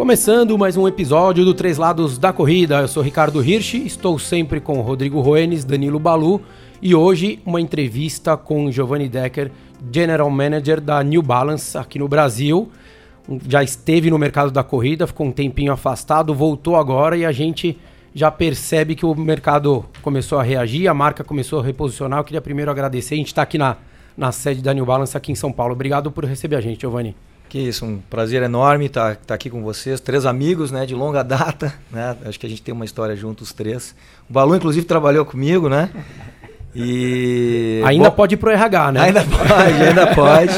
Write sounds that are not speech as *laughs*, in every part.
Começando mais um episódio do Três Lados da Corrida. Eu sou Ricardo Hirsch, estou sempre com Rodrigo Roenes, Danilo Balu e hoje uma entrevista com Giovanni Decker, General Manager da New Balance aqui no Brasil. Já esteve no mercado da corrida, ficou um tempinho afastado, voltou agora e a gente já percebe que o mercado começou a reagir, a marca começou a reposicionar. Eu queria primeiro agradecer, a gente está aqui na, na sede da New Balance aqui em São Paulo. Obrigado por receber a gente, Giovanni. Que isso, um prazer enorme estar tá, tá aqui com vocês, três amigos, né, de longa *laughs* data, né? Acho que a gente tem uma história juntos os três. O Balu inclusive trabalhou comigo, né? E *laughs* ainda bom, pode ir pro RH, né? Ainda pode, ainda pode.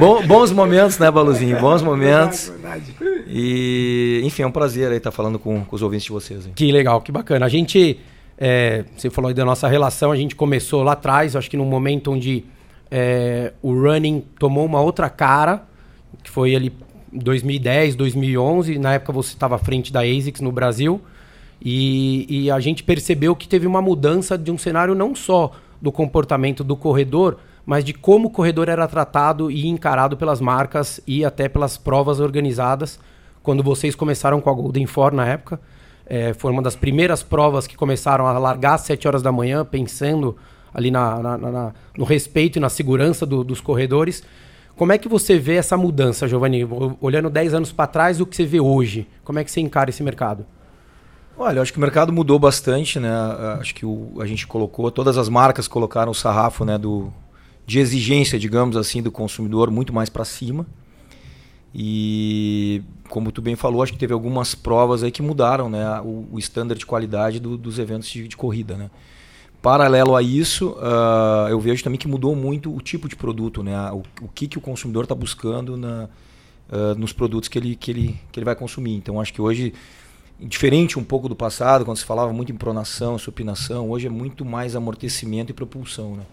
Bom, bons momentos, né, Baluzinho? Bons momentos. Verdade, verdade. E enfim, é um prazer aí estar tá falando com, com os ouvintes de vocês. Hein? Que legal, que bacana. A gente, é, você falou aí da nossa relação, a gente começou lá atrás, acho que num momento onde é, o running tomou uma outra cara que foi ali 2010, 2011. Na época você estava à frente da ASICS no Brasil. E, e, a gente percebeu que teve uma mudança de um cenário não só do comportamento do corredor, mas de como o corredor era tratado e encarado pelas marcas e até pelas provas organizadas. Quando vocês começaram com a Golden Four na época, é, foi uma das primeiras provas que começaram a largar às 7 horas da manhã, pensando ali na, na, na no respeito e na segurança do, dos corredores. Como é que você vê essa mudança, Giovanni? Olhando 10 anos para trás, o que você vê hoje? Como é que você encara esse mercado? Olha, eu acho que o mercado mudou bastante, né? Acho que o, a gente colocou, todas as marcas colocaram o sarrafo né, do, de exigência, digamos assim, do consumidor muito mais para cima. E como tu bem falou, acho que teve algumas provas aí que mudaram né, o, o standard de qualidade do, dos eventos de, de corrida, né? Paralelo a isso, uh, eu vejo também que mudou muito o tipo de produto, né? o, o que, que o consumidor está buscando na, uh, nos produtos que ele, que, ele, que ele vai consumir. Então, acho que hoje, diferente um pouco do passado, quando se falava muito em pronação, supinação, hoje é muito mais amortecimento e propulsão. Né?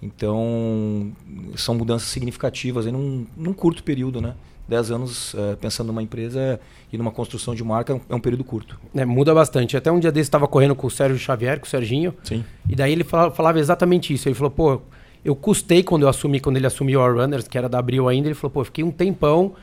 Então, são mudanças significativas aí num, num curto período, né? 10 anos é, pensando numa empresa e numa construção de marca é um período curto. É, muda bastante. Até um dia desse estava correndo com o Sérgio Xavier, com o Serginho. Sim. E daí ele falava, falava, exatamente isso. Ele falou, pô, eu custei quando eu assumi, quando ele assumiu a Runners, que era da Abril ainda. Ele falou, pô, fiquei um tempão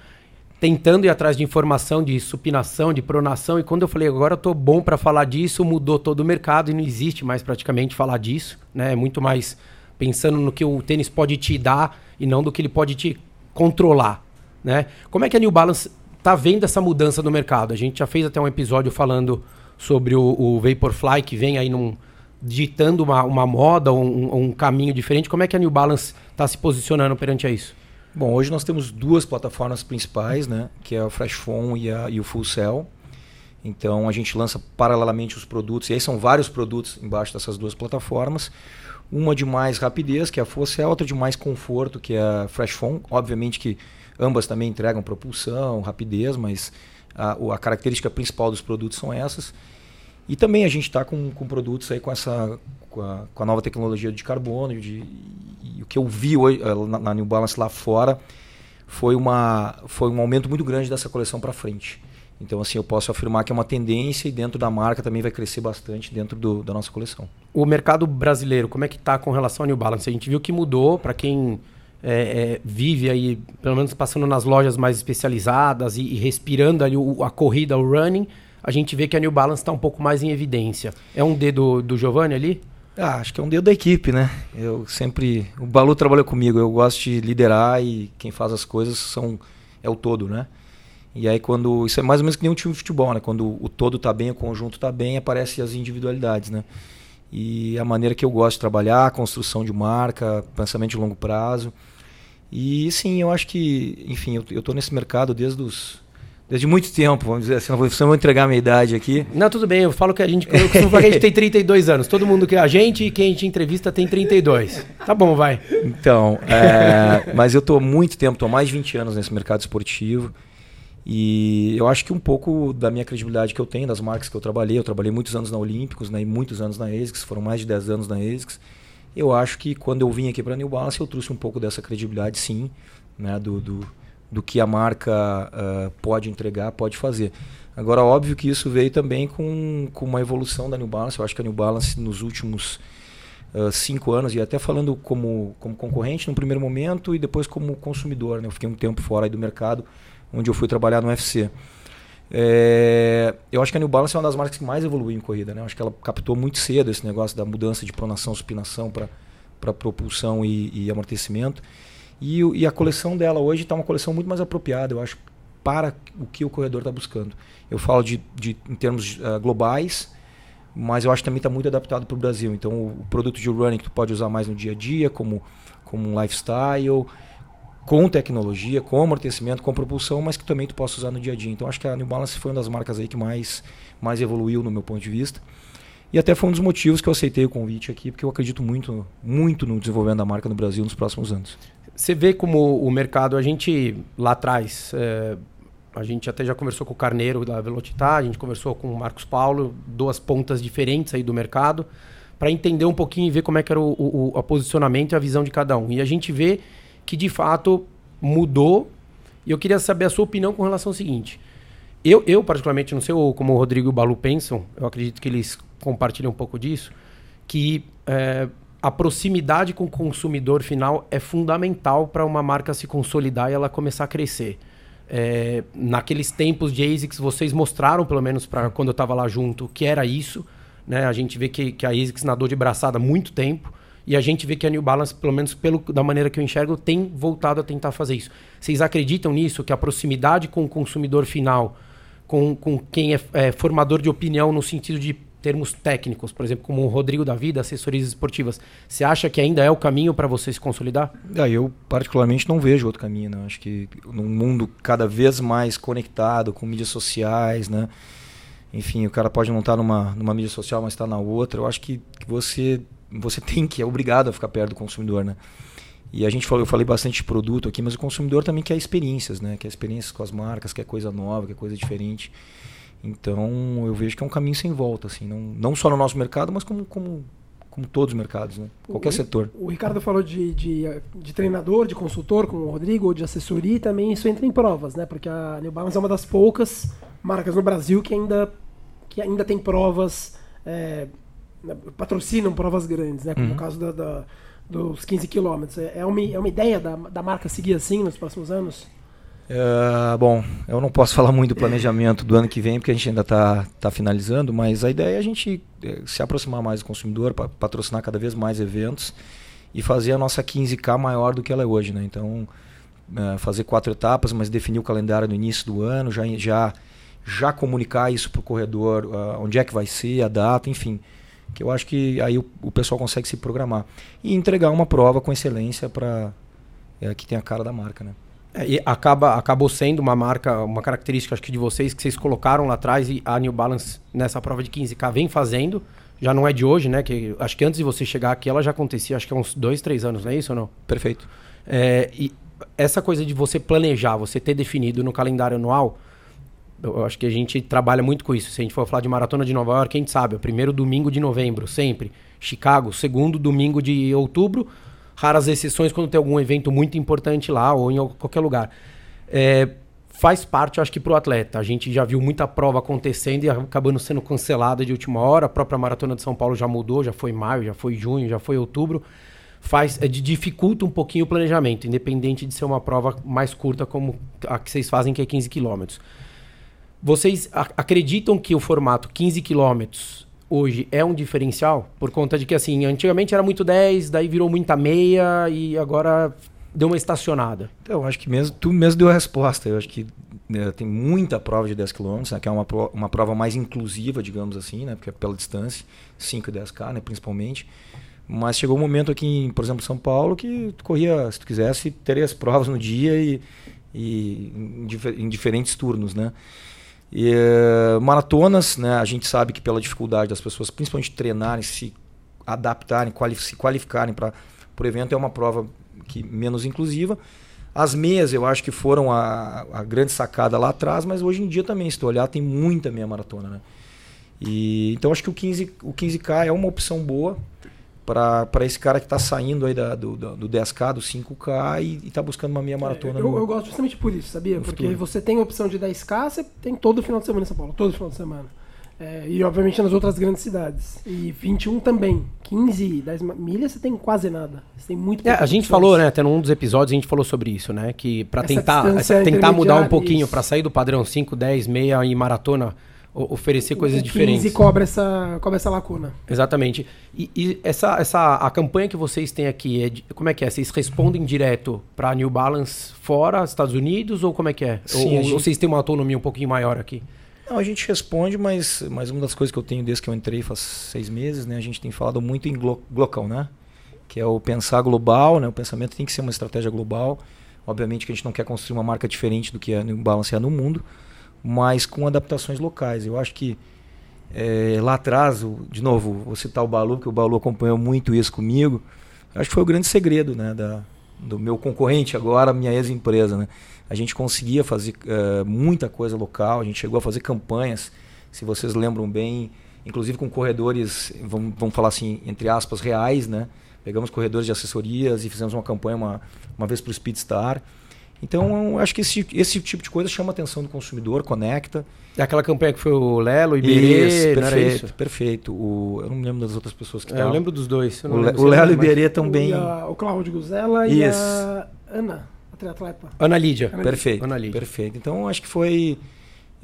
tentando ir atrás de informação de supinação, de pronação. E quando eu falei, agora eu tô bom para falar disso, mudou todo o mercado e não existe mais praticamente falar disso. Né? É muito mais pensando no que o tênis pode te dar e não do que ele pode te controlar. Né? Como é que a New Balance está vendo essa mudança no mercado? A gente já fez até um episódio falando sobre o, o Vaporfly, que vem aí num, ditando uma, uma moda, um, um caminho diferente. Como é que a New Balance está se posicionando perante a isso? Bom, hoje nós temos duas plataformas principais, né? que é o Fresh Phone e, a, e o Full Cell. Então a gente lança paralelamente os produtos, e aí são vários produtos embaixo dessas duas plataformas. Uma de mais rapidez, que é a Full Cell, outra de mais conforto, que é a Fresh Phone. Obviamente que Ambas também entregam propulsão, rapidez, mas a, a característica principal dos produtos são essas. E também a gente está com, com produtos aí com essa com a, com a nova tecnologia de carbono. De, e o que eu vi hoje, eh, na, na New Balance lá fora foi, uma, foi um aumento muito grande dessa coleção para frente. Então, assim, eu posso afirmar que é uma tendência e dentro da marca também vai crescer bastante dentro do, da nossa coleção. O mercado brasileiro, como é que está com relação ao New Balance? A gente viu que mudou para quem é, é, vive aí, pelo menos passando nas lojas mais especializadas e, e respirando ali o, a corrida, o running, a gente vê que a New Balance está um pouco mais em evidência. É um dedo do Giovanni ali? Ah, acho que é um dedo da equipe, né? Eu sempre. O Balu trabalha comigo, eu gosto de liderar e quem faz as coisas são é o todo, né? E aí quando. Isso é mais ou menos que nem um time de futebol, né? Quando o todo tá bem, o conjunto tá bem, aparecem as individualidades, né? E a maneira que eu gosto de trabalhar, construção de marca, pensamento de longo prazo. E sim, eu acho que, enfim, eu estou nesse mercado desde os desde muito tempo, vamos dizer assim, não vou, entregar a minha idade aqui. Não, tudo bem, eu falo que a gente, eu costumo falar que a gente *laughs* tem 32 anos. Todo mundo que a gente e quem a gente entrevista tem 32. Tá bom, vai. Então, é, *laughs* mas eu estou muito tempo, estou mais de 20 anos nesse mercado esportivo. E eu acho que um pouco da minha credibilidade que eu tenho, das marcas que eu trabalhei, eu trabalhei muitos anos na Olímpicos né, e muitos anos na ASICS, foram mais de 10 anos na ASICS eu acho que quando eu vim aqui para New Balance, eu trouxe um pouco dessa credibilidade, sim, né, do, do, do que a marca uh, pode entregar, pode fazer. Agora, óbvio que isso veio também com, com uma evolução da New Balance. Eu acho que a New Balance, nos últimos uh, cinco anos, e até falando como, como concorrente no primeiro momento e depois como consumidor, né? eu fiquei um tempo fora do mercado, onde eu fui trabalhar no UFC. É, eu acho que a New Balance é uma das marcas que mais evoluiu em corrida. Né? Eu acho que ela captou muito cedo esse negócio da mudança de pronação, supinação para propulsão e, e amortecimento. E, e, a coleção dela hoje está uma coleção muito mais apropriada, eu acho, para o que o corredor está buscando. Eu falo de, de em termos uh, globais, mas eu acho que também está muito adaptado para o Brasil. Então, o, o, produto de running que tu pode usar mais no dia a dia, como, como um lifestyle, com tecnologia, com amortecimento, com propulsão, mas que também tu possa usar no dia a dia. Então acho que a New Balance foi uma das marcas aí que mais, mais evoluiu no meu ponto de vista. E até foi um dos motivos que eu aceitei o convite aqui, porque eu acredito muito, muito no desenvolvimento da marca no Brasil nos próximos anos. Você vê como o mercado, a gente lá atrás, é, a gente até já conversou com o Carneiro da Velocitar, a gente conversou com o Marcos Paulo, duas pontas diferentes aí do mercado, para entender um pouquinho e ver como é que era o, o, o posicionamento e a visão de cada um. E a gente vê que de fato mudou. E eu queria saber a sua opinião com relação ao seguinte. Eu, eu particularmente, não sei como o Rodrigo e o Balu pensam, eu acredito que eles compartilham um pouco disso, que é, a proximidade com o consumidor final é fundamental para uma marca se consolidar e ela começar a crescer. É, naqueles tempos de ASICS, vocês mostraram, pelo menos para quando eu estava lá junto, que era isso. Né? A gente vê que, que a ASICS nadou de braçada há muito tempo. E a gente vê que a New Balance, pelo menos pelo, da maneira que eu enxergo, tem voltado a tentar fazer isso. Vocês acreditam nisso? Que a proximidade com o consumidor final, com, com quem é, é formador de opinião no sentido de termos técnicos, por exemplo, como o Rodrigo da Vida, assessorias esportivas, você acha que ainda é o caminho para você se consolidar? Ah, eu, particularmente, não vejo outro caminho. Né? Acho que num mundo cada vez mais conectado, com mídias sociais, né? enfim, o cara pode não estar tá numa, numa mídia social, mas está na outra. Eu acho que, que você você *laughs* tem que, é obrigado a ficar perto do consumidor, né? E a gente falou, eu falei bastante de produto aqui, mas o consumidor também quer experiências, né? Quer experiências com as marcas, quer coisa nova, quer coisa diferente. Então, eu vejo que é um caminho sem volta, assim, não, não só no nosso mercado, mas como, como, como todos os mercados, né? Qualquer o, setor. O Ricardo falou de, de, de, treinador, de consultor, como o Rodrigo, ou de assessoria, e também isso entra em provas, né? Porque a New Balance é uma das poucas marcas no Brasil que ainda, que ainda tem provas é, patrocinam provas grandes, né? Como uhum. o caso da, da, dos 15 quilômetros. É, é uma, é uma ideia da, da marca seguir assim nos próximos anos? Uh, bom, eu não posso *laughs* falar muito do planejamento do ano que vem, porque a gente ainda está tá finalizando, mas a ideia é a gente é, se aproximar mais do consumidor, patrocinar cada vez mais eventos e fazer a nossa 15K maior do que ela é hoje. Né? Então, uh, fazer quatro etapas, mas definir o calendário no início do ano, já, já, já comunicar isso para o corredor, uh, onde é que vai ser, a data, enfim que eu acho que aí o, o pessoal consegue se programar e entregar uma prova com excelência para é, que tem a cara da marca, né? É, e acaba, acabou sendo uma marca, uma característica acho que de vocês que vocês colocaram lá atrás e a New Balance nessa prova de 15K vem fazendo. Já não é de hoje, né? Que acho que antes de você chegar aqui ela já acontecia, acho que há uns dois, três anos, não é isso ou não? Perfeito. É, e essa coisa de você planejar, você ter definido no calendário anual, eu acho que a gente trabalha muito com isso. Se a gente for falar de maratona de Nova York, gente sabe, é o primeiro domingo de novembro, sempre. Chicago, segundo domingo de outubro, raras exceções quando tem algum evento muito importante lá ou em qualquer lugar. É, faz parte, eu acho que, para o atleta. A gente já viu muita prova acontecendo e acabando sendo cancelada de última hora. A própria maratona de São Paulo já mudou, já foi maio, já foi junho, já foi outubro. Faz, é, dificulta um pouquinho o planejamento, independente de ser uma prova mais curta como a que vocês fazem, que é 15 quilômetros. Vocês acreditam que o formato 15 quilômetros hoje é um diferencial? Por conta de que, assim, antigamente era muito 10, daí virou muita meia e agora deu uma estacionada. Então, eu acho que mesmo, tu mesmo deu a resposta. Eu acho que né, tem muita prova de 10 km, né, que é uma, uma prova mais inclusiva, digamos assim, né, porque é pela distância, 5 e 10K, né, principalmente. Mas chegou um momento aqui, em, por exemplo, São Paulo, que tu corria, se tu quisesse, três provas no dia e, e em, em diferentes turnos, né? E, maratonas, né, a gente sabe que pela dificuldade das pessoas, principalmente treinarem, se adaptarem, quali se qualificarem para o evento, é uma prova que menos inclusiva. As meias eu acho que foram a, a grande sacada lá atrás, mas hoje em dia também, se tu olhar, tem muita meia maratona. Né? E, então acho que o, 15, o 15K é uma opção boa para esse cara que está saindo aí da, do, do 10K, do 5K e está buscando uma meia maratona. É, eu, no, eu, gosto justamente por isso, sabia? Porque futuro. você tem a opção de 10K, você tem todo final de semana em São Paulo, todo final de semana. É, e obviamente nas outras grandes cidades. E 21 também. 15, 10 milhas você tem quase nada. Você tem muito é, A gente falou, né, até num dos episódios a gente falou sobre isso, né? Que para tentar, essa, tentar mudar um pouquinho, para sair do padrão 5, 10, meia e maratona, oferecer coisas 15 diferentes. E cobra essa, cobra essa lacuna. Exatamente. E, e, essa, essa, a campanha que vocês têm aqui, é de, como é que é? Vocês respondem direto para New Balance fora, Estados Unidos, ou como é que é? Sim, ou, gente... ou vocês têm uma autonomia um pouquinho maior aqui? Não, a gente responde, mas, mas uma das coisas que eu tenho desde que eu entrei faz seis meses, né? A gente tem falado muito em glo global, né? Que é o pensar global, né? O pensamento tem que ser uma estratégia global. Obviamente que a gente não quer construir uma marca diferente do que a New Balance é no mundo, mas com adaptações locais. Eu acho que é, lá atrás, de novo, vou citar o Balu, que o Balu acompanhou muito isso comigo. Acho que foi o grande segredo né, da, do meu concorrente agora, minha ex-empresa. Né? A gente conseguia fazer uh, muita coisa local, a gente chegou a fazer campanhas, se vocês lembram bem, inclusive com corredores, vamos, vamos falar assim, entre aspas, reais, né? Pegamos corredores de assessorias e fizemos uma campanha uma, uma vez para o Speedstar. Então, acho que esse, esse tipo de coisa chama a atenção do consumidor, conecta. É aquela campanha que foi o Lelo, Iberê, isso, perfeito, perfeito. O, eu não me lembro das outras pessoas que é, Eu lembro dos dois. o, Le, o Lelo e o Iberê também. O, o Cláudio Guzela e a Ana, a atleta. Ana Lídia. Ana perfeito, Ana Lídia. perfeito. Então, acho que foi...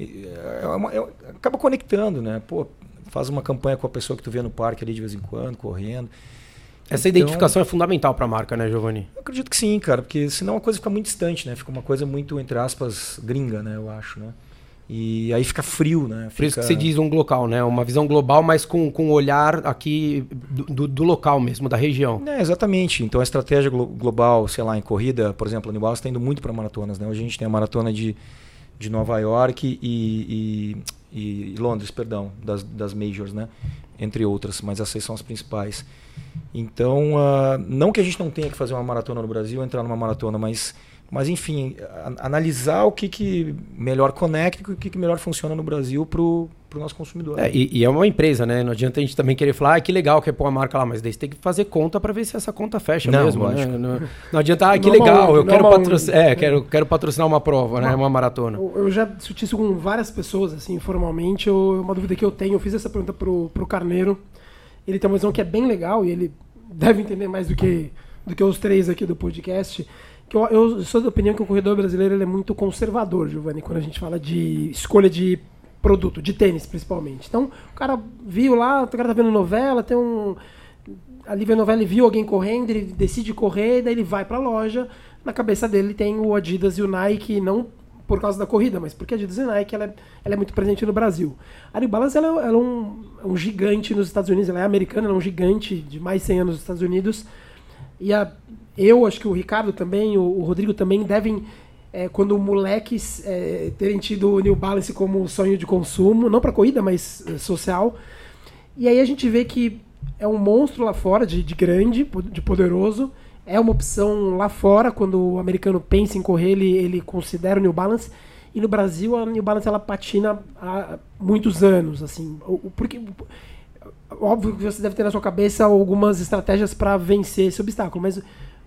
É uma, é, acaba conectando, né? Pô, faz uma campanha com a pessoa que tu vê no parque ali de vez em quando, correndo. Essa então, identificação é fundamental para a marca, né, Giovanni? Eu acredito que sim, cara, porque senão a coisa fica muito distante, né? Fica uma coisa muito, entre aspas, gringa, né, eu acho, né? E aí fica frio, né? Fica... Por isso que você diz um local, né? Uma visão global, mas com, com o olhar aqui do, do, local mesmo, da região. É, exatamente. Então a estratégia glo global, sei lá, em corrida, por exemplo, a New está indo muito para maratonas, né? Hoje a gente tem a maratona de, de Nova York e, e, e Londres, perdão, das, das majors, né? Entre outras, mas essas são as principais. Então, uh, não que a gente não tenha que fazer uma maratona no Brasil, entrar numa maratona, mas, mas enfim, a, analisar o que, que melhor conecta e o que, que melhor funciona no Brasil para o nosso consumidor. É, e, e, é uma empresa, né? Não adianta a gente também querer falar, ah, que legal que é pôr a marca lá, mas daí você tem que fazer conta para ver se essa conta fecha não, mesmo. Né? Não, não, adianta, ah, que não legal, eu quero, patrocinar, é, quero, quero patrocinar uma prova, né? Uma maratona. Eu, eu já discuti isso com várias pessoas, assim, informalmente. Eu, uma dúvida que eu tenho, eu fiz essa pergunta pro, pro Carneiro. Ele tem uma visão que é bem legal e ele deve entender mais do que, do que os três aqui do podcast. Que eu, eu sou da opinião que o corredor brasileiro é muito conservador, Giovanni, quando a gente fala de escolha de produto, de tênis principalmente. Então, o cara viu lá, o cara tá vendo novela, tem um. Ali vê novela e viu alguém correndo, ele decide correr, daí ele vai pra loja. Na cabeça dele tem o Adidas e o Nike, não por causa da corrida, mas porque a Adidas e Nike ela é, ela é muito presente no Brasil. A New Balance ela, ela é, um, é, um, gigante nos Estados Unidos, ela é americana, ela é um gigante de mais de 100 anos nos Estados Unidos. E a, eu, acho que o Ricardo também, o, o Rodrigo também devem, é, quando moleques é, terem tido o New Balance como sonho de consumo, não para corrida, mas é, social. E aí a gente vê que é um monstro lá fora, de, de grande, de poderoso, é uma opção lá fora, quando o americano pensa em correr, ele, ele considera o New Balance. E no Brasil, a New Balance ela patina há muitos anos, assim. Porque, óbvio que você deve ter na sua cabeça algumas estratégias para vencer esse obstáculo, mas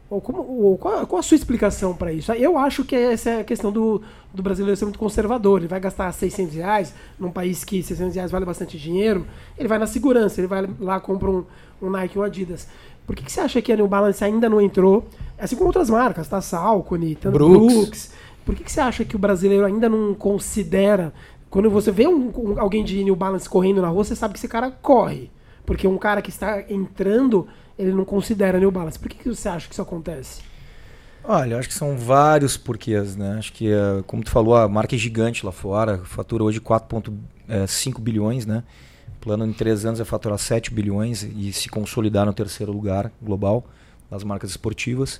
como, qual, qual, a sua explicação para isso? Eu acho que essa é a questão do, do brasileiro ser muito conservador. Ele vai gastar 600 reais num país que 600 reais vale bastante dinheiro. Ele vai na segurança, ele vai lá compra um, um Nike, um Adidas. Por que, que você acha que a New Balance ainda não entrou? Assim como outras marcas, tá? Salcone, Brooks. Brooks. Por que, que você acha que o brasileiro ainda não considera. Quando você vê um, um, alguém de New Balance correndo na rua, você sabe que esse cara corre. Porque um cara que está entrando, ele não considera New Balance. Por que, que você acha que isso acontece? Olha, acho que são vários porquês, né? Acho que, eh, como tu falou, a marca é gigante lá fora, fatura hoje 4,5 eh, bilhões, né? plano em três anos é faturar 7 bilhões e se consolidar no terceiro lugar global das marcas esportivas.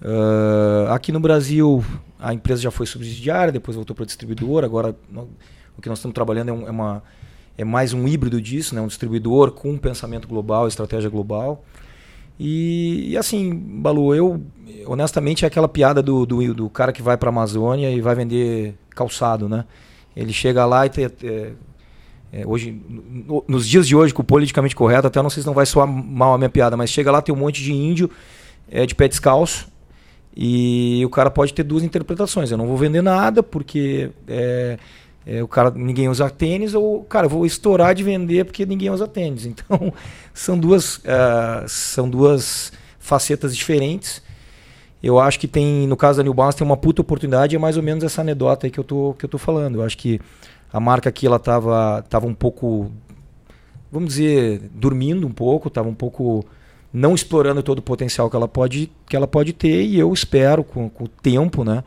Uh, aqui no Brasil, a empresa já foi subsidiária, depois voltou para distribuidor. Agora, o que nós estamos trabalhando é, um, é, uma, é mais um híbrido disso, né? um distribuidor com um pensamento global, estratégia global. E, e, assim, Balu, eu honestamente é aquela piada do, do, do cara que vai para a Amazônia e vai vender calçado, né? Ele chega lá e te, te, é, hoje, no, nos dias de hoje, com o politicamente correto, até não sei se não vai soar mal a minha piada, mas chega lá, tem um monte de índio é, de pé descalço e o cara pode ter duas interpretações. Eu não vou vender nada porque é, é, o cara ninguém usa tênis ou cara vou estourar de vender porque ninguém usa tênis. *laughs* Então são duas uh, são duas facetas diferentes. Eu acho que tem no caso da New Balance tem uma puta oportunidade é mais ou menos essa anedota aí que eu tô que eu tô falando. Eu acho que a marca aqui ela tava tava um pouco vamos dizer dormindo um pouco tava um pouco não explorando todo o potencial que ela pode que ela pode ter e eu espero com, com o tempo né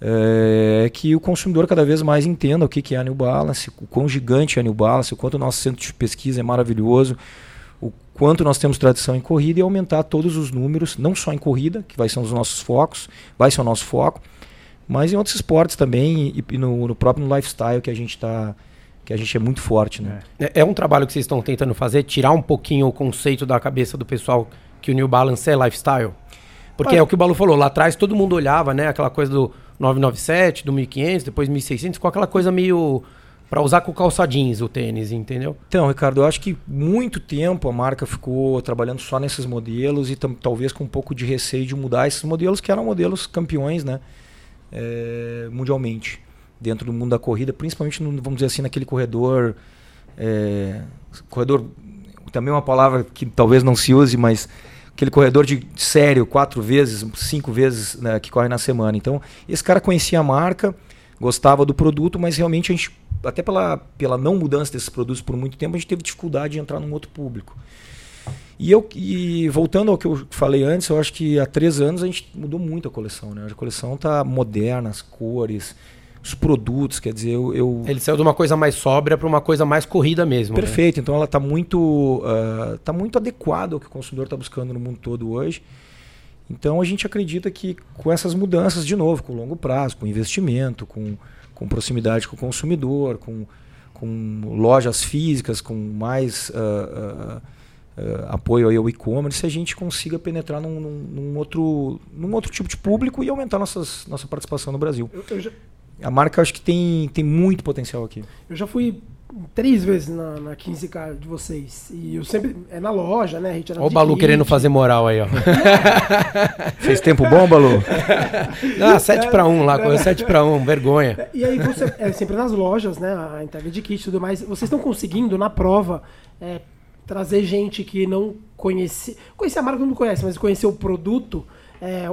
é que o consumidor cada vez mais entenda o que é a New Balance, o quão gigante é a New Balance, o quanto o nosso centro de pesquisa é maravilhoso, o quanto nós temos tradição em corrida e aumentar todos os números, não só em corrida, que vai ser um dos nossos focos, vai ser o nosso foco, mas em outros esportes também e, e no, no, próprio lifestyle que a gente está que a gente é muito forte, né? É, é um trabalho que vocês estão tentando fazer, tirar um pouquinho o conceito da cabeça do pessoal que o New Balance é lifestyle. Porque é o que o Balu falou, lá atrás todo mundo olhava, né, aquela coisa do 997, do 1500, depois 1600, com aquela coisa meio para usar com calça jeans o tênis, entendeu? Então, Ricardo, eu acho que muito tempo a marca ficou trabalhando só nesses modelos e talvez com um pouco de receio de mudar esses modelos que eram modelos campeões, né, é, mundialmente dentro do mundo da corrida, principalmente no, vamos dizer assim naquele corredor, é, corredor também é uma palavra que talvez não se use, mas aquele corredor de sério, quatro vezes, cinco vezes né, que corre na semana. Então, esse cara conhecia a marca, gostava do produto, mas realmente a gente, até pela, pela não mudança desses produtos por muito tempo, a gente teve dificuldade de entrar num outro público. E eu e voltando ao que eu falei antes, eu acho que há três anos a gente mudou muito a coleção. Né? A coleção está moderna, as cores, os produtos, quer dizer, eu, eu... Ele saiu de uma coisa mais sóbria para uma coisa mais corrida mesmo. Né? Perfeito, né? então ela está muito, uh, tá muito adequada ao que o consumidor está buscando no mundo todo hoje. Então a gente acredita que com essas mudanças, de novo, com longo prazo, com investimento, com, com proximidade com o consumidor, com, com lojas físicas, com mais uh, uh, apoio ao e-commerce, a gente consiga penetrar num, num, num, outro, num outro tipo de público e aumentar nossas, nossa participação no Brasil. Eu, eu já, a marca acho que tem, tem muito potencial aqui. Eu já fui três vezes na, na 15K de vocês. E eu sempre. É na loja, né? A gente Olha o Balu querendo fazer moral aí, ó. *laughs* Fez tempo bom, Balu? *laughs* Ah, 7 para 1 lá, correu 7 para 1, vergonha. E aí você. É sempre nas lojas, né? A entrega de kit e tudo mais. Vocês estão conseguindo, na prova, é, trazer gente que não conhece. Conhecer a marca não conhece, mas conhecer o produto. É,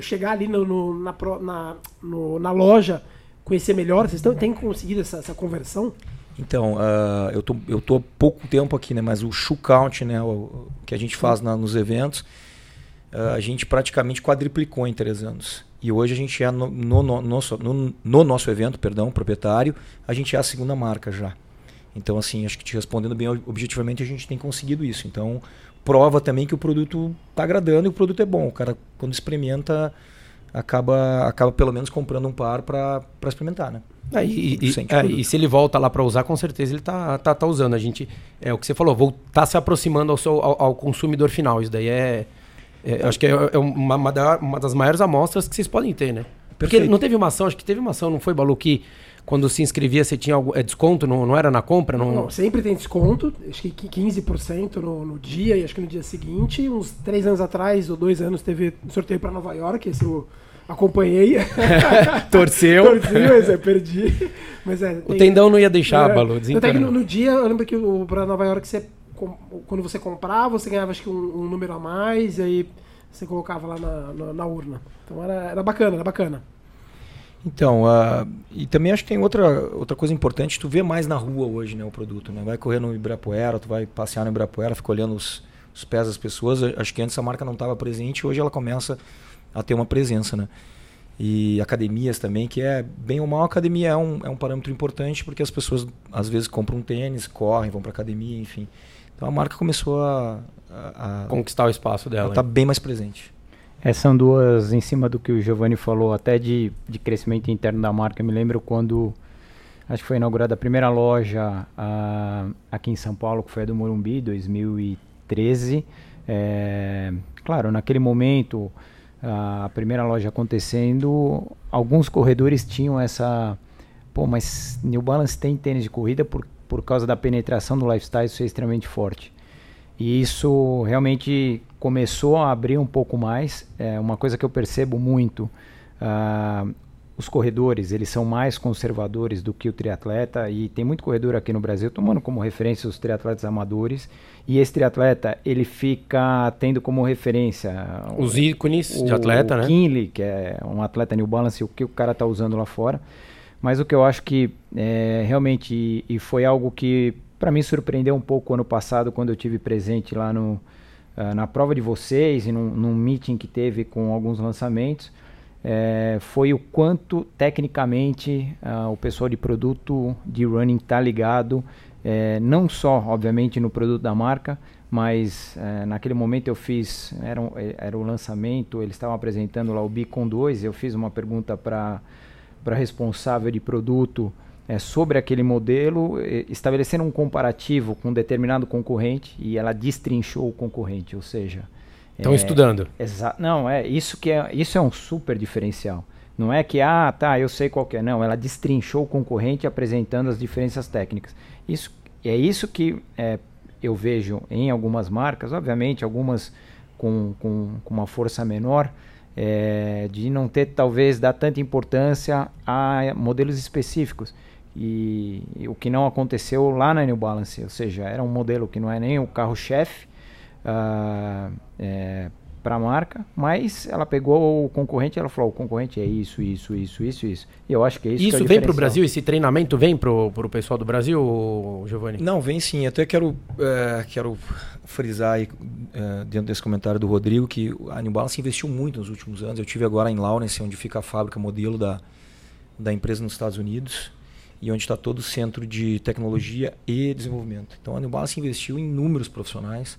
chegar ali no, no na, na, no, na loja, conhecer melhor? Vocês têm conseguido essa, essa conversão? Então, uh, eu tô, eu tô há pouco tempo aqui, né? Mas o shoe count, né? O, que a gente faz na, nos eventos, uh, a gente praticamente quadriplicou em três anos. E hoje a gente é no, no, no, nosso, no, no nosso evento, perdão, proprietário, a gente é a segunda marca já. Então, assim, acho que te respondendo bem objetivamente, a gente tem conseguido isso. Então, prova também que o produto está agradando e o produto é bom. O cara, quando experimenta, acaba, acaba pelo menos comprando um par para experimentar, né? É, e, e, é, e, se ele volta lá para usar, com certeza ele tá, tá, tá usando. A gente, é o que você falou, voltar tá se aproximando ao, seu, ao, ao, consumidor final. Isso daí é, é acho que é, é uma, uma, das maiores amostras que vocês podem ter, né? Porque Perfeito. não teve uma ação, acho que teve uma ação, não foi, Balu, que quando se inscrevia, você tinha algum, é, desconto? Não, não era na compra? Não... não sempre tem desconto, acho que 15% no, no dia e acho que no dia seguinte. Uns três anos atrás ou dois anos teve sorteio para Nova York, esse eu acompanhei. *laughs* *laughs* Torceu. Torceu, mas é, perdi. Mas é, tem, o tendão não ia deixar, é, Balu, Até que no, no, dia, eu lembro que para Nova York, você, quando você comprava, você ganhava acho que um, um número a mais, e aí você colocava lá na, na, na urna. Então era, era bacana, era bacana. Então, uh, e também acho que tem outra, outra coisa importante, tu vê mais na rua hoje né, o produto. Né? Vai correr no Ibirapuera, tu vai passear no Ibirapuera, fica olhando os, os pés das pessoas. Acho que antes a marca não estava presente, hoje ela começa a ter uma presença. Né? E academias também, que é bem ou mal, academia é um, é um parâmetro importante, porque as pessoas às vezes compram um tênis, correm, vão para academia, enfim. Então a marca começou a, a, a conquistar o espaço dela. Está bem mais presente. É, são duas em cima do que o Giovanni falou, até de, de crescimento interno da marca. Eu me lembro quando acho que foi inaugurada a primeira loja aqui em São Paulo, que foi a do Morumbi, 2013. É, claro, naquele momento, uh, a primeira loja acontecendo, alguns corredores tinham essa. Pô, mas New Balance tem tênis de corrida por, por causa da penetração do lifestyle, isso é extremamente forte. E isso realmente começou a abrir um pouco mais. É uma coisa que eu percebo muito. Uh, os corredores eles são mais conservadores do que o triatleta e tem muito corredor aqui no Brasil tomando como referência os triatletas amadores e esse triatleta ele fica tendo como referência os ícones o, de atleta, o né? Kinley, que é um atleta New Balance, o que o cara está usando lá fora. Mas o que eu acho que é, realmente e foi algo que para mim surpreendeu um pouco ano passado quando eu tive presente lá no uh, na prova de vocês e num, num meeting que teve com alguns lançamentos. É, foi o quanto tecnicamente uh, o pessoal de produto de running está ligado, é, não só, obviamente, no produto da marca, mas é, naquele momento eu fiz, era, um, era o lançamento, eles estavam apresentando lá o Beacon 2, eu fiz uma pergunta para a responsável de produto é, sobre aquele modelo, estabelecendo um comparativo com um determinado concorrente e ela destrinchou o concorrente, ou seja, Estão é, estudando. Não, é isso que é, isso é um super diferencial. Não é que, ah, tá, eu sei qual que é. Não, ela destrinchou o concorrente apresentando as diferenças técnicas. Isso, é isso que é, eu vejo em algumas marcas, obviamente, algumas com, com, com uma força menor, é, de não ter, talvez, dar tanta importância a modelos específicos. E, e, o que não aconteceu lá na New Balance, ou seja, era um modelo que não é nem o carro-chefe, uh, é, para a marca, mas ela pegou o concorrente e ela falou: o concorrente é isso, isso, isso, isso, isso. E eu acho que é isso. Isso que é vem para o Brasil? Esse treinamento vem para o pessoal do Brasil, Giovanni? Não, vem sim. Até quero, é, quero frisar aí, é, dentro desse comentário do Rodrigo que a New Balance investiu muito nos últimos anos. Eu tive agora em Lawrence, onde fica a fábrica modelo da, da empresa nos Estados Unidos e onde está todo o centro de tecnologia e desenvolvimento. Então a New Balance investiu em inúmeros profissionais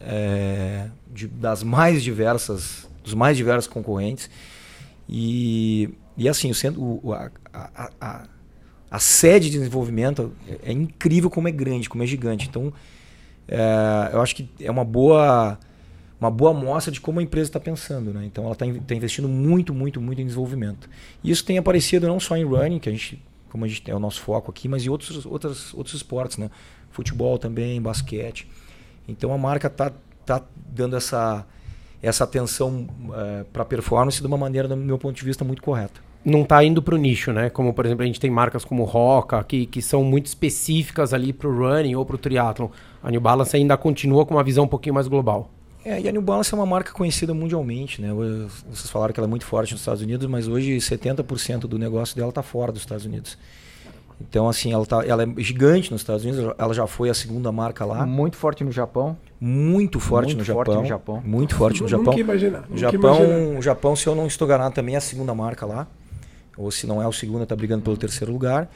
é, de, das mais diversas, dos mais diversos concorrentes. E, e assim, o centro, o, a, a, a, a, sede de desenvolvimento é, é, incrível como é grande, como é gigante. Então, é, eu acho que é uma boa uma boa amostra de como a empresa está pensando. Né? Então, ela está tá investindo muito, muito, muito em desenvolvimento. E isso tem aparecido não só em running, que a gente, como a gente é o nosso foco aqui, mas em outros, outros, outros esportes, né? Futebol também, basquete. Então a marca está tá dando essa, essa atenção é, para a performance de uma maneira, do meu ponto de vista, muito correta. Não está indo para o nicho, né? Como, por exemplo, a gente tem marcas como Roca, que, que são muito específicas ali para o running ou para o triathlon. A New Balance ainda continua com uma visão um pouquinho mais global. É, e a New Balance é uma marca conhecida mundialmente, né? Vocês falaram que ela é muito forte nos Estados Unidos, mas hoje 70% do negócio dela está fora dos Estados Unidos. Então, assim, ela, tá, ela é gigante nos Estados Unidos, ela já foi a segunda marca lá. Muito forte no Japão. Muito forte, muito no, forte Japão, no Japão. Muito forte no Japão. Nunca imaginar. Nunca Japão, imaginar. Japão, se eu não estou enganado, também é a segunda marca lá. Ou se não é o segundo, está brigando pelo terceiro lugar.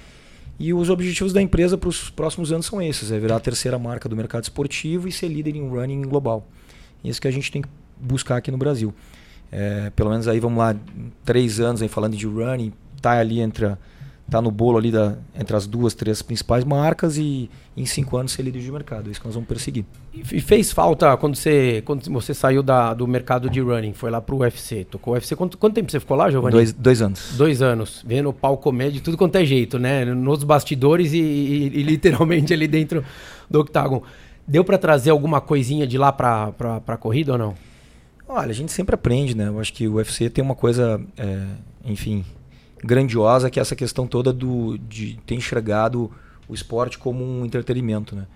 E os objetivos da empresa para os próximos anos são esses: é virar a terceira marca do mercado esportivo e ser líder em running global. Isso que a gente tem que buscar aqui no Brasil. É, pelo menos aí, vamos lá, três anos aí falando de running, tá ali entre tá no bolo ali da, entre as duas, três principais marcas e em cinco anos ser líder de mercado. É isso que nós vamos perseguir. E fez falta quando você, quando você saiu da, do mercado de running, foi lá pro UFC, tocou o UFC. Quanto, quanto tempo você ficou lá, Giovanni? Dois, dois anos. Dois anos, vendo o pau comer de tudo quanto é jeito, né? Nos bastidores e, e, e literalmente ali dentro do octagon. Deu para trazer alguma coisinha de lá pra, pra corrida ou não? Olha, a gente sempre aprende, né? Eu acho que o UFC tem uma coisa, é, enfim, grandiosa, que é essa questão toda do, de ter enxergado o esporte como um entretenimento, né?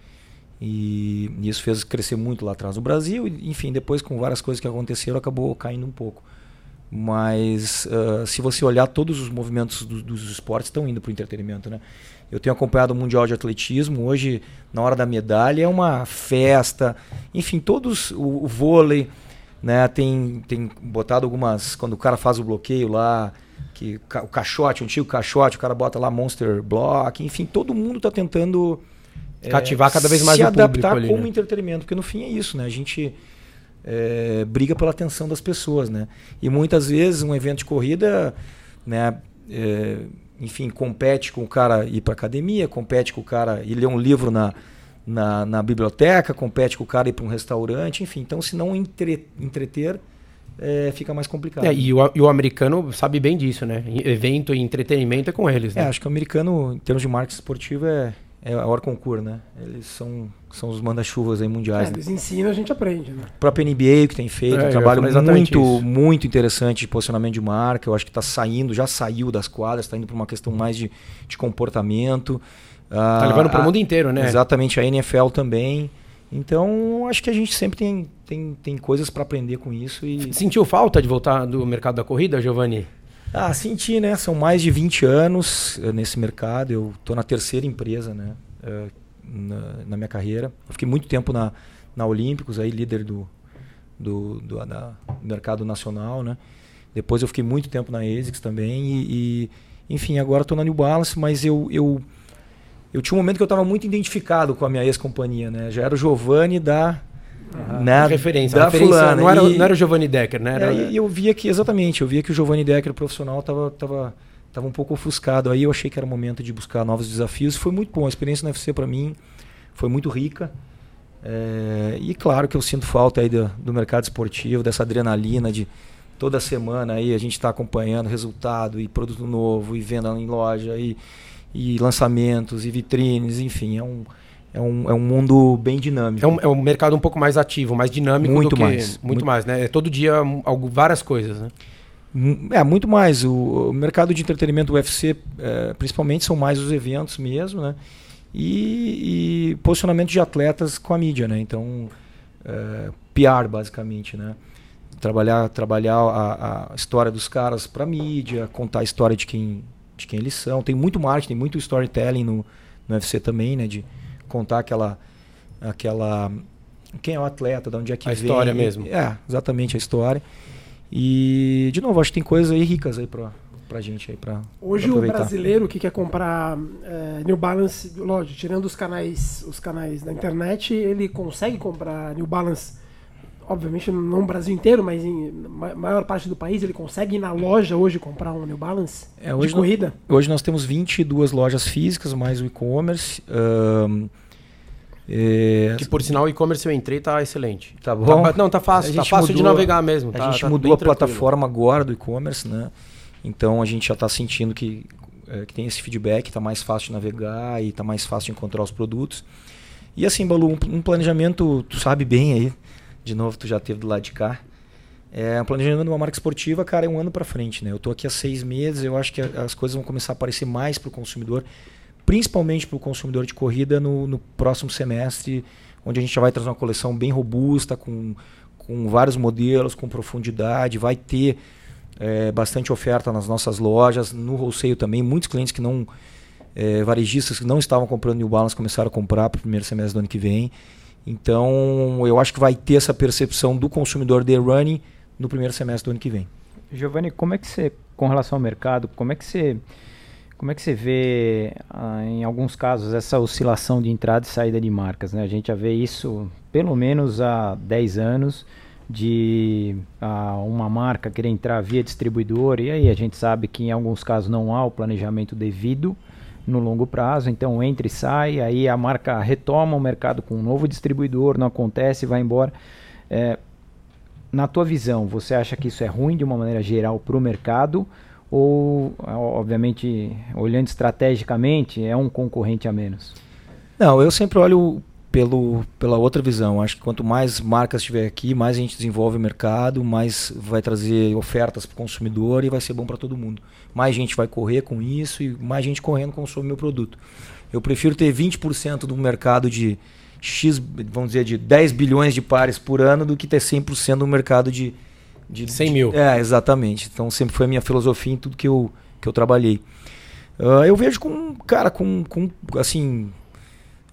E, e isso fez crescer muito lá atrás no Brasil, e, enfim, depois com várias coisas que aconteceram, acabou caindo um pouco. Mas uh, se você olhar, todos os movimentos do, dos esportes estão indo para o entretenimento, né? Eu tenho acompanhado o Mundial de Atletismo, hoje, na hora da medalha, é uma festa. Enfim, todos, o, o vôlei, né? Tem, tem botado algumas, quando o cara faz o bloqueio lá, que o caixote, o antigo caixote, o cara bota lá Monster Block, enfim, todo mundo está tentando é, cativar cada vez mais se o adaptar ali, como né? entretenimento, porque no fim é isso, né? A gente é, briga pela atenção das pessoas, né? E muitas vezes um evento de corrida, né? É, enfim, compete com o cara ir para academia, compete com o cara ir ler um livro na, na, na biblioteca, compete com o cara ir para um restaurante, enfim. Então, se não entre, entreter, é, fica mais complicado. É, e, o, e, o, americano sabe bem disso, né? Evento e entretenimento é com eles, né? É, acho que o americano, em termos de marketing esportivo, é, é a Orconcourt, né? Eles são, são os manda-chuvas aí mundiais. É, né? eles ensinam, a gente aprende, né? O próprio NBA que tem feito É, um trabalho muito, isso. muito interessante de posicionamento de marca. Eu acho que está saindo, já saiu das quadras, está indo para uma questão mais de, de comportamento. Tá Ah, levando pro a- mundo inteiro, né? Exatamente, a NFL também. Então, acho que a gente sempre tem, tem, tem coisas para aprender com isso. E, Sentiu falta de voltar do mercado da corrida, Giovanni? Ah, senti, né? São mais de 20 anos eh, nesse mercado. Eu estou na terceira empresa, né? eh, na, na minha carreira. Eu fiquei muito tempo na, na Olímpicos, aí líder do, do, do da- mercado nacional, né? Depois eu fiquei muito tempo na ASICS também e, e, enfim, agora estou na New Balance, mas eu, eu, eu tinha um momento que eu estava muito identificado com a minha ex-companhia, né? Já era o Giovanni da... né, referência. da referência fulana. não, era, E- não era o Giovanni Decker, né? Era, é, e eu via que, exatamente, eu via que o Giovanni Decker profissional estava tava, tava um pouco ofuscado. Aí eu achei que era o momento de buscar novos desafios. Foi muito bom. A experiência no UFC para mim foi muito rica. É, e claro que eu sinto falta aí do, do mercado esportivo, dessa adrenalina de toda semana aí a gente está acompanhando resultado e produto novo e venda em loja e, e lançamentos e vitrines, enfim, é um, é um, é um mundo bem dinâmico. É um, é um mercado um pouco mais ativo, mais dinâmico Muito do que... mais. Muito, Muito- mais, né? É todo dia algo, várias coisas, né? É, muito mais. O, o mercado de entretenimento do UFC, é, principalmente, são mais os eventos mesmo, né? E, e posicionamento de atletas com a mídia, né? Então, é, PR, basicamente, né? Trabalhar, trabalhar a, a história dos caras para mídia, contar a história de quem, de quem eles são. Tem muito marketing, muito storytelling no, no UFC também, né? De contar aquela... aquela quem é o atleta, de onde é que A vem. história mesmo. É, exatamente a história. E, de novo, acho que tem coisas aí ricas aí pra, pra gente aí pra Hoje pra o brasileiro que quer comprar é, New Balance, lógico, tirando os canais, os canais da internet, ele consegue comprar New Balance, obviamente não no Brasil inteiro, mas em ma- maior parte do país, ele consegue ir na loja hoje comprar um New Balance É, de hoje não- corrida. Hoje nós temos 22 lojas físicas, mais o e-commerce. É, Que por sinal o e-commerce eu entrei tá excelente. Tá bom. Tá- não, tá fácil, tá fácil de mudou- navegar mesmo. a tá- gente tá mudou a tranquilo. plataforma agora do e-commerce, né? Então a gente já está sentindo que, é, que tem esse feedback, está mais fácil de navegar e está mais fácil de encontrar os produtos. E assim, Balu, um, um planejamento, tu sabe bem aí, de novo, tu já teve do lado de cá. É, um planejamento de uma marca esportiva, cara, é um ano para frente, né? Eu tô aqui há seis meses, eu acho que a- as coisas vão começar a aparecer mais para o consumidor, principalmente para o consumidor de corrida no, no próximo semestre, onde a gente já vai trazer uma coleção bem robusta, com, com vários modelos, com profundidade, vai ter é, bastante oferta nas nossas lojas, no wholesale também, muitos clientes que não, é, varejistas que não estavam comprando New Balance começaram a comprar para o primeiro semestre do ano que vem. Então, eu acho que vai ter essa percepção do consumidor de running no primeiro semestre do ano que vem. Giovanni, como é que você, com relação ao mercado, como é que você, como é que você vê, ah, em alguns casos, essa oscilação de entrada e saída de marcas? Né? A gente já vê isso pelo menos há 10 anos, de ah, uma marca querer entrar via distribuidor, e aí a gente sabe que em alguns casos não há o planejamento devido no longo prazo, então entra e sai, aí a marca retoma o mercado com um novo distribuidor, não acontece, vai embora. É, na tua visão, você acha que isso é ruim de uma maneira geral para o mercado? Ou, obviamente, olhando estrategicamente, é um concorrente a menos? Não, eu sempre olho pelo, pela outra visão. Acho que quanto mais marcas tiver aqui, mais a gente desenvolve o mercado, mais vai trazer ofertas para o consumidor e vai ser bom para todo mundo. Mais gente vai correr com isso e mais gente correndo consome meu produto. Eu prefiro ter 20% do mercado de X, vamos dizer, de 10 bilhões de pares por ano do que ter 100% do mercado de, de 100 mil. de- é, exatamente. Então sempre foi a minha filosofia em tudo que eu, que eu trabalhei. Ah, eu vejo com, cara, com, com assim,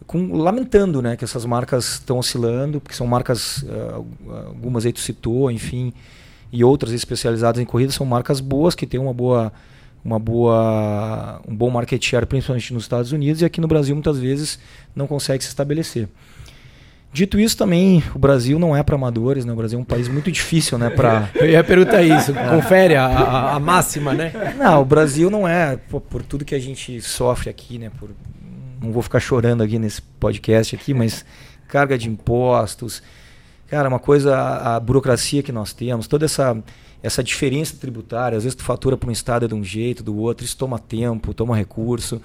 com, lamentando, né, que essas marcas estão oscilando, porque são marcas, ah, algumas aí tu citou, enfim, e outras especializadas em corrida são marcas boas que têm uma boa, uma boa, um bom market share, principalmente nos Estados Unidos e aqui no Brasil muitas vezes não consegue se estabelecer. Dito isso também, o Brasil não é para amadores, né? O Brasil é um país muito difícil, né, para *laughs* Eu ia perguntar isso. Confere a, a- a máxima, né? Não, o Brasil não é, pô, por tudo que a gente sofre aqui, né? Por, não vou ficar chorando aqui nesse podcast aqui, mas carga de impostos, cara, uma coisa, a, a burocracia que nós temos, toda essa, essa diferença tributária, às vezes tu fatura para um estado é de um jeito, do outro, isso toma tempo, toma recurso.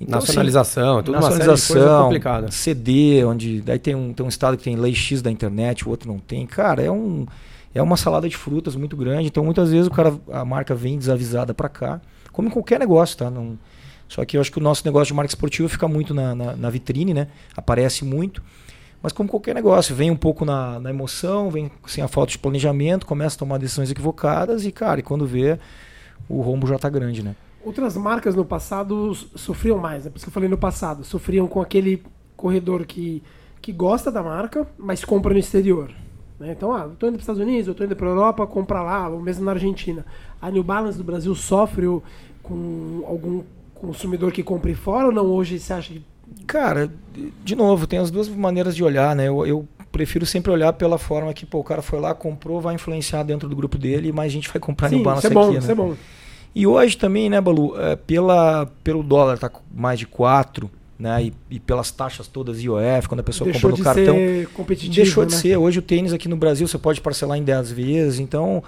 Então, assim, nacionalização, assim, tudo nacionalização, complicada. CD, onde daí tem um, tem um estado que tem lei X da internet, o outro não tem. Cara, é um é uma salada de frutas muito grande. Então muitas vezes o cara a marca vem desavisada para cá, como em qualquer negócio, tá? Não, só que eu acho que o nosso negócio de marca esportiva fica muito na, na, na vitrine, né? Aparece muito. Mas como qualquer negócio, vem um pouco na, na, emoção, vem sem a falta de planejamento, começa a tomar decisões equivocadas e, cara, e quando vê, o rombo já está grande, né? Outras marcas no passado sofriam mais, né? Por isso que eu falei no passado, sofriam com aquele corredor que, que gosta da marca, mas compra no exterior. Né? Então, ah, eu tô indo para os Estados Unidos, eu tô indo para Europa, compra lá, ou mesmo na Argentina. A New Balance do Brasil sofre com algum consumidor que compre fora ou não? Hoje você acha que Cara, de novo, tem as duas maneiras de olhar, né? Eu, eu, prefiro sempre olhar pela forma que pô, o cara foi lá, comprou, vai influenciar dentro do grupo dele e mais gente vai comprar Sim, no balance isso é bom, aqui, isso né? é bom. E hoje também, né, Balu, é, pela, pelo dólar tá mais de 4, né, e, e, pelas taxas todas IOF, quando a pessoa deixou compra no cartão, deixou né? de ser. Hoje o tênis aqui no Brasil você pode parcelar em 10 vezes, então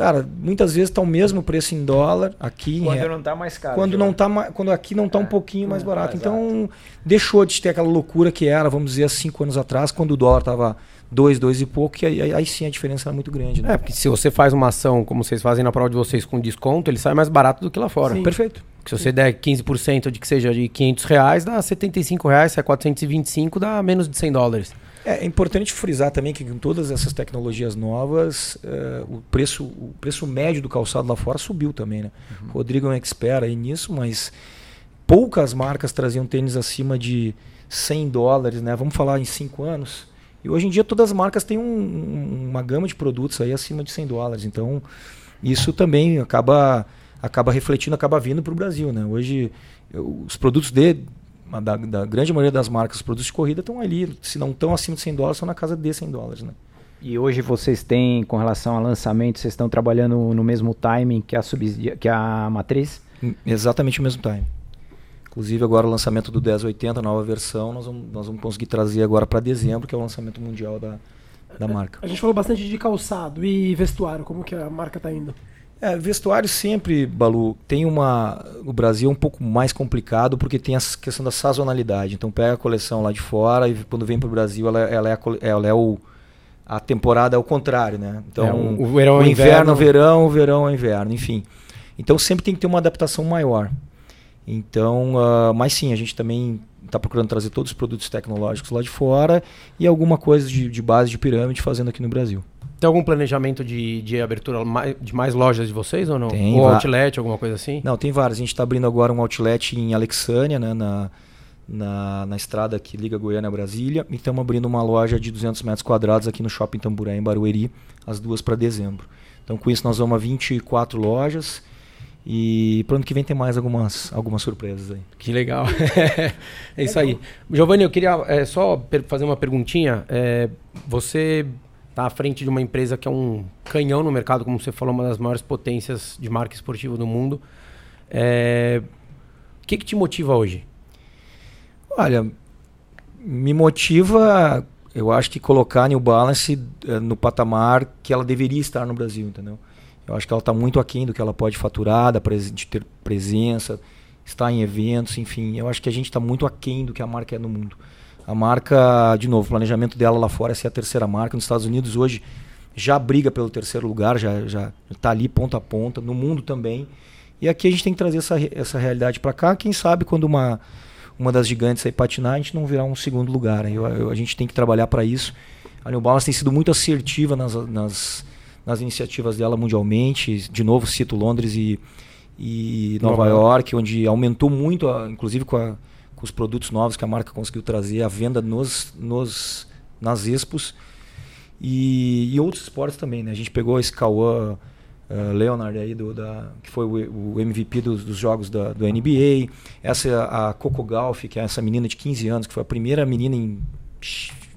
Cara, muitas vezes está o mesmo preço em dólar aqui. Quando não está mais caro. Quando, não tá, quando aqui não está é, um pouquinho mais é, barato. É, então, deixou de ter aquela loucura que era, vamos dizer, cinco anos atrás, quando o dólar estava dois, dois e pouco, e aí, aí, sim a diferença era muito grande. Né? É, porque se você faz uma ação, como vocês fazem na prova de vocês, com desconto, ele sai mais barato do que lá fora. Sim. Perfeito. Porque se você der 15% de que seja de 500 reais, dá 75 reais, se é 425, dá menos de 100 dólares. É, é importante frisar também que com todas essas tecnologias novas, uh, o, preço, o preço médio do calçado lá fora subiu também. Né? Uhum. O Rodrigo é um expert aí nisso, mas poucas marcas traziam tênis acima de 100 dólares, né? vamos falar em 5 anos. E hoje em dia todas as marcas têm um, uma gama de produtos aí acima de 100 dólares. Então isso também acaba, acaba refletindo, acaba vindo para o Brasil. Né? Hoje os produtos de da, da, grande maioria das marcas, os produtos de corrida estão ali. Se não estão acima de 100 dólares, estão na casa de 100 dólares. Né? E hoje vocês têm, com relação a lançamento, vocês estão trabalhando no mesmo timing que a, que a matriz? Hum, exatamente o mesmo timing. Inclusive agora o lançamento do 1080, nova versão, nós vamos, nós vamos conseguir trazer agora para dezembro, que é o lançamento mundial da, da marca. A gente falou bastante de calçado e vestuário, como que a marca está indo? É, vestuário sempre, Balu, tem uma. O Brasil é um pouco mais complicado porque tem a questão da sazonalidade. Então pega a coleção lá de fora e quando vem para o Brasil ela, ela, é, a, ela é o. A temporada é o contrário, né? Então, é, o, o verão o é inverno, inverno, verão, o verão é inverno, enfim. Então sempre tem que ter uma adaptação maior. Então, uh, mas sim, a gente também está procurando trazer todos os produtos tecnológicos lá de fora e alguma coisa de, de base de pirâmide fazendo aqui no Brasil. Tem algum planejamento de, de abertura de mais lojas de vocês ou não? Tem. Ou outlet, alguma coisa assim? Não, tem várias. A gente está abrindo agora um outlet em Alexânia, né, na, na, na estrada que liga Goiânia a Brasília. E estamos abrindo uma loja de 200 metros quadrados aqui no Shopping Tamburé, em Barueri, as duas para dezembro. Então, com isso, nós vamos a 24 lojas. E para ano que vem tem mais algumas, algumas surpresas aí. Que legal. *laughs* é isso aí. Giovanni, eu queria é, só fazer uma perguntinha. É, você está à frente de uma empresa que é um canhão no mercado, como você falou, uma das maiores potências de marca esportiva do mundo. É... O que, que te motiva hoje? Olha, me motiva, eu acho que colocar a New Balance eh, no patamar que ela deveria estar no Brasil, entendeu? Eu acho que ela está muito aquém do que ela pode faturar, de ter presença, estar em eventos, enfim. Eu acho que a gente está muito aquém do que a marca é no mundo. A marca, de novo, o planejamento dela lá fora é ser a terceira marca. Nos Estados Unidos hoje já briga pelo terceiro lugar, já já está ali ponta a ponta, no mundo também. E aqui a gente tem que trazer essa, essa realidade para cá. Quem sabe quando uma, uma das gigantes aí patinar, a gente não virar um segundo lugar. Eu, eu, a gente tem que trabalhar para isso. A New Balance tem sido muito assertiva nas, nas, nas iniciativas dela mundialmente. De novo, cito Londres e, e Nova, Nova York, onde aumentou muito, a, inclusive com a com os produtos novos que a marca conseguiu trazer, a venda nos, nos, nas expos e, e outros esportes também. Né? A gente pegou esse Cauã uh, Leonard, aí do, da, que foi o, o MVP dos, dos jogos da, do NBA. Essa a Coco Golf, que é essa menina de 15 anos, que foi a primeira menina em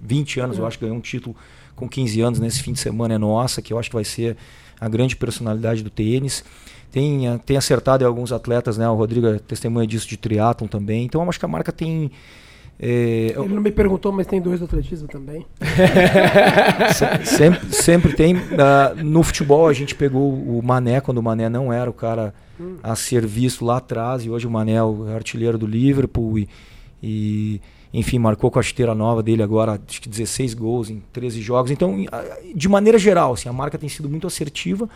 20 anos, eu acho que ganhou um título com 15 anos nesse fim de semana, é nossa, que eu acho que vai ser a grande personalidade do tênis tem, tem acertado em alguns atletas, né? O Rodrigo é testemunha disso de triatlon também. Então, eu acho que a marca tem, É, eu- Ele não me perguntou, mas tem dois do atletismo também. *laughs* Se- sempre, sempre tem. ah, no futebol a gente pegou o Mané quando o Mané não era o cara a ser visto lá atrás e hoje o Mané é o artilheiro do Liverpool e, e, enfim marcou com a chuteira nova dele agora acho que 16 gols em 13 jogos. Então de maneira geral assim, a marca tem sido muito assertiva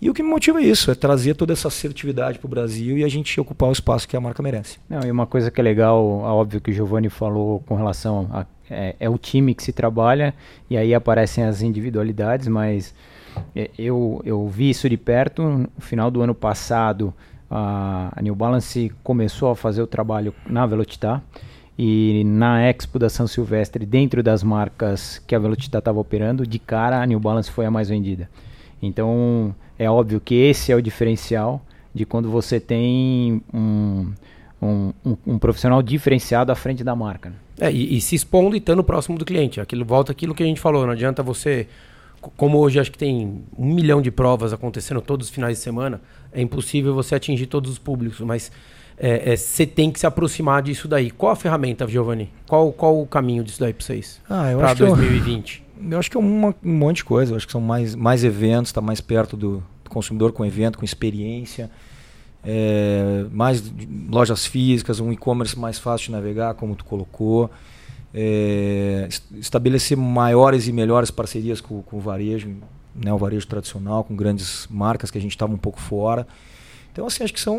e o que me motiva é isso, é trazer toda essa assertividade para o Brasil e a gente ocupar o espaço que a marca merece. Não, e uma coisa que é legal, óbvio que o Giovanni falou com relação a é, é o time que se trabalha e aí aparecem as individualidades, mas é, eu, eu vi isso de perto. No final do ano passado, a, New Balance começou a fazer o trabalho na Velocitar e na Expo da São Silvestre, dentro das marcas que a Velocitar estava operando, de cara a New Balance foi a mais vendida. Então é óbvio que esse é o diferencial de quando você tem um, um, um, um profissional diferenciado à frente da marca. né? É, e, e se expondo e estando próximo do cliente. Aquilo, volta aquilo que a gente falou, não adianta você. co- Como hoje acho que tem um milhão de provas acontecendo todos os finais de semana, é impossível você atingir todos os públicos, mas é, é, você tem que se aproximar disso daí. Qual a ferramenta, Giovanni? Qual, qual o caminho disso daí para vocês? Ah, eu Para acho que eu- 2020? Eu acho que é uma- um monte de coisa. Eu acho que são mais, mais eventos, está mais perto do, do consumidor com evento, com experiência. É, mais lojas físicas, um e-commerce mais fácil de navegar, como tu colocou. É, es- estabelecer maiores e melhores parcerias com, com o varejo, né, o varejo tradicional, com grandes marcas que a gente estava um pouco fora. Então, assim, acho que são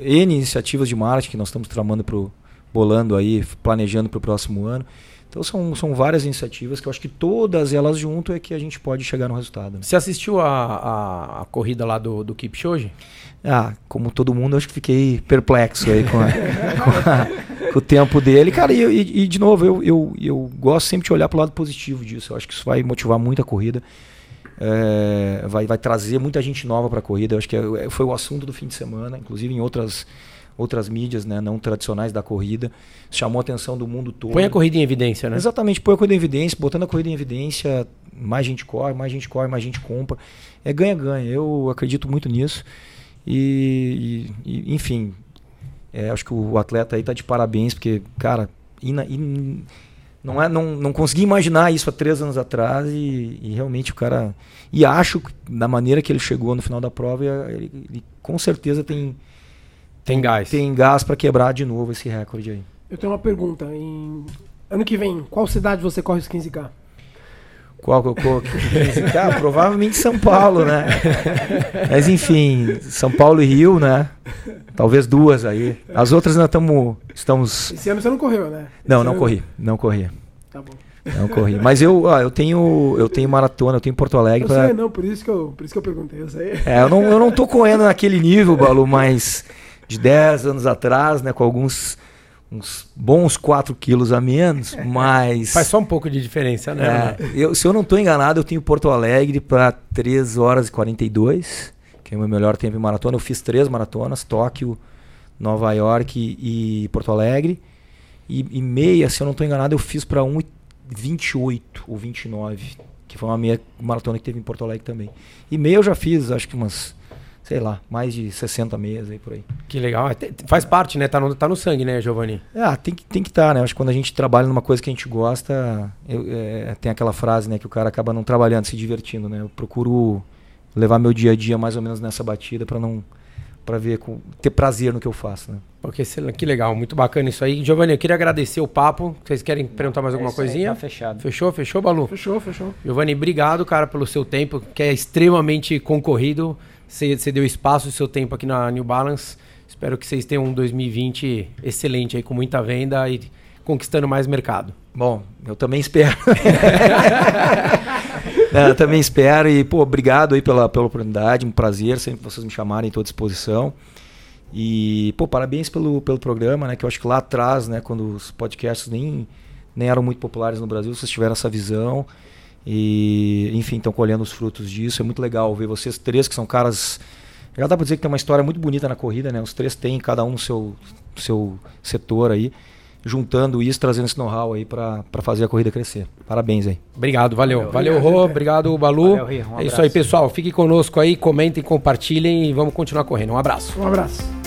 N iniciativas de marketing que nós estamos tramando pro, bolando aí, planejando para o próximo ano. Então são, são várias iniciativas que eu acho que todas elas junto é que a gente pode chegar no resultado. né? Você assistiu a, a, a corrida lá do, do Kipchoge? Ah, como todo mundo, eu acho que fiquei perplexo aí com, a- *laughs* com a- com o tempo dele. Cara, e, e- e, de novo, eu, eu, eu gosto sempre de olhar para o lado positivo disso. Eu acho que isso vai motivar muito a corrida. É, vai, vai trazer muita gente nova para a corrida. Eu acho que é- foi o assunto do fim de semana, inclusive em outras, outras mídias né, não tradicionais da corrida. Chamou a atenção do mundo todo. Põe a corrida em evidência, né? Exatamente, põe a corrida em evidência, botando a corrida em evidência, mais gente corre, mais gente corre, mais gente compra. É ganha-ganha. Eu acredito muito nisso. E, e- e, enfim, é, acho que o atleta aí tá de parabéns, porque, cara, ina- in- não, é, não, não consegui imaginar isso há três anos atrás e, e realmente o cara. E acho que da maneira que ele chegou no final da prova, ele, ele com certeza tem, Tem gás. tem gás para quebrar de novo esse recorde aí. Eu tenho uma pergunta. Em... Ano que vem, qual cidade você corre os 15K? Qual que eu coloco? Ah, provavelmente São Paulo, né? *laughs* Mas enfim, São Paulo e Rio, né? Talvez duas aí. As outras nós tamo, estamos. Esse ano você não correu, né? Não, Esse não ano- corri, não corri, Tá bom. não corri. Mas eu, ó, eu tenho, eu tenho maratona, eu tenho Porto Alegre Eu pra. sei, não, por isso que eu, por isso que eu perguntei. Eu sei. É, eu não, eu não tô correndo naquele nível, Balu, mas de 10 anos atrás, né? Com alguns uns bons 4 quilos a menos, mas. Faz só um pouco de diferença, né? É, eu, se eu não estou enganado, eu tenho Porto Alegre para 3 horas e 42, que é o meu melhor tempo em maratona. Eu fiz três maratonas, Tóquio, Nova York e, e Porto Alegre. E, e meia, se eu não estou enganado, eu fiz para 1,28 ou 29, que foi uma meia maratona que teve em Porto Alegre também. E meia eu já fiz, acho que umas, sei lá, mais de 60 meias aí por aí. Que legal. É, Faz parte, né? Tá no, tá no sangue, né, Giovanni? Ah, tem que tem que estar, né? Acho que quando a gente trabalha numa coisa que a gente gosta, eu- é, tem aquela frase, né, que o cara acaba não trabalhando, se divertindo, né? Eu procuro levar meu dia a dia mais ou menos nessa batida para não para ver com, ter prazer no que eu faço, né? Porque, que legal, muito bacana isso aí. Giovanni, eu queria agradecer o papo. Vocês querem perguntar mais alguma É isso aí, coisinha? Tá fechado. Fechou, fechou, Balu? Fechou, fechou. Giovanni, obrigado, cara, pelo seu tempo, que é extremamente concorrido. Você, deu espaço do seu tempo aqui na New Balance. Espero que vocês tenham um 2020 excelente aí, com muita venda e conquistando mais mercado. Bom, eu também espero. *laughs* Eu também espero e, pô, obrigado aí pela, pela oportunidade, um prazer sempre vocês me chamarem, estou à disposição. E, pô, parabéns pelo, pelo programa, né? Que eu acho que lá atrás, né, quando os podcasts nem, nem eram muito populares no Brasil, vocês tiveram essa visão. E, enfim, estão colhendo os frutos disso. É muito legal ver vocês três, que são caras. Já dá pra dizer que tem uma história muito bonita na corrida, né? Os três têm, cada um seu, seu setor aí, juntando isso, trazendo esse know-how aí para fazer a corrida crescer. Parabéns aí. Obrigado, valeu. Valeu, Rô. Obrigado, Balu. Valeu. Um é isso aí, pessoal. Fiquem conosco aí, comentem, compartilhem e vamos continuar correndo. Um abraço. Um abraço.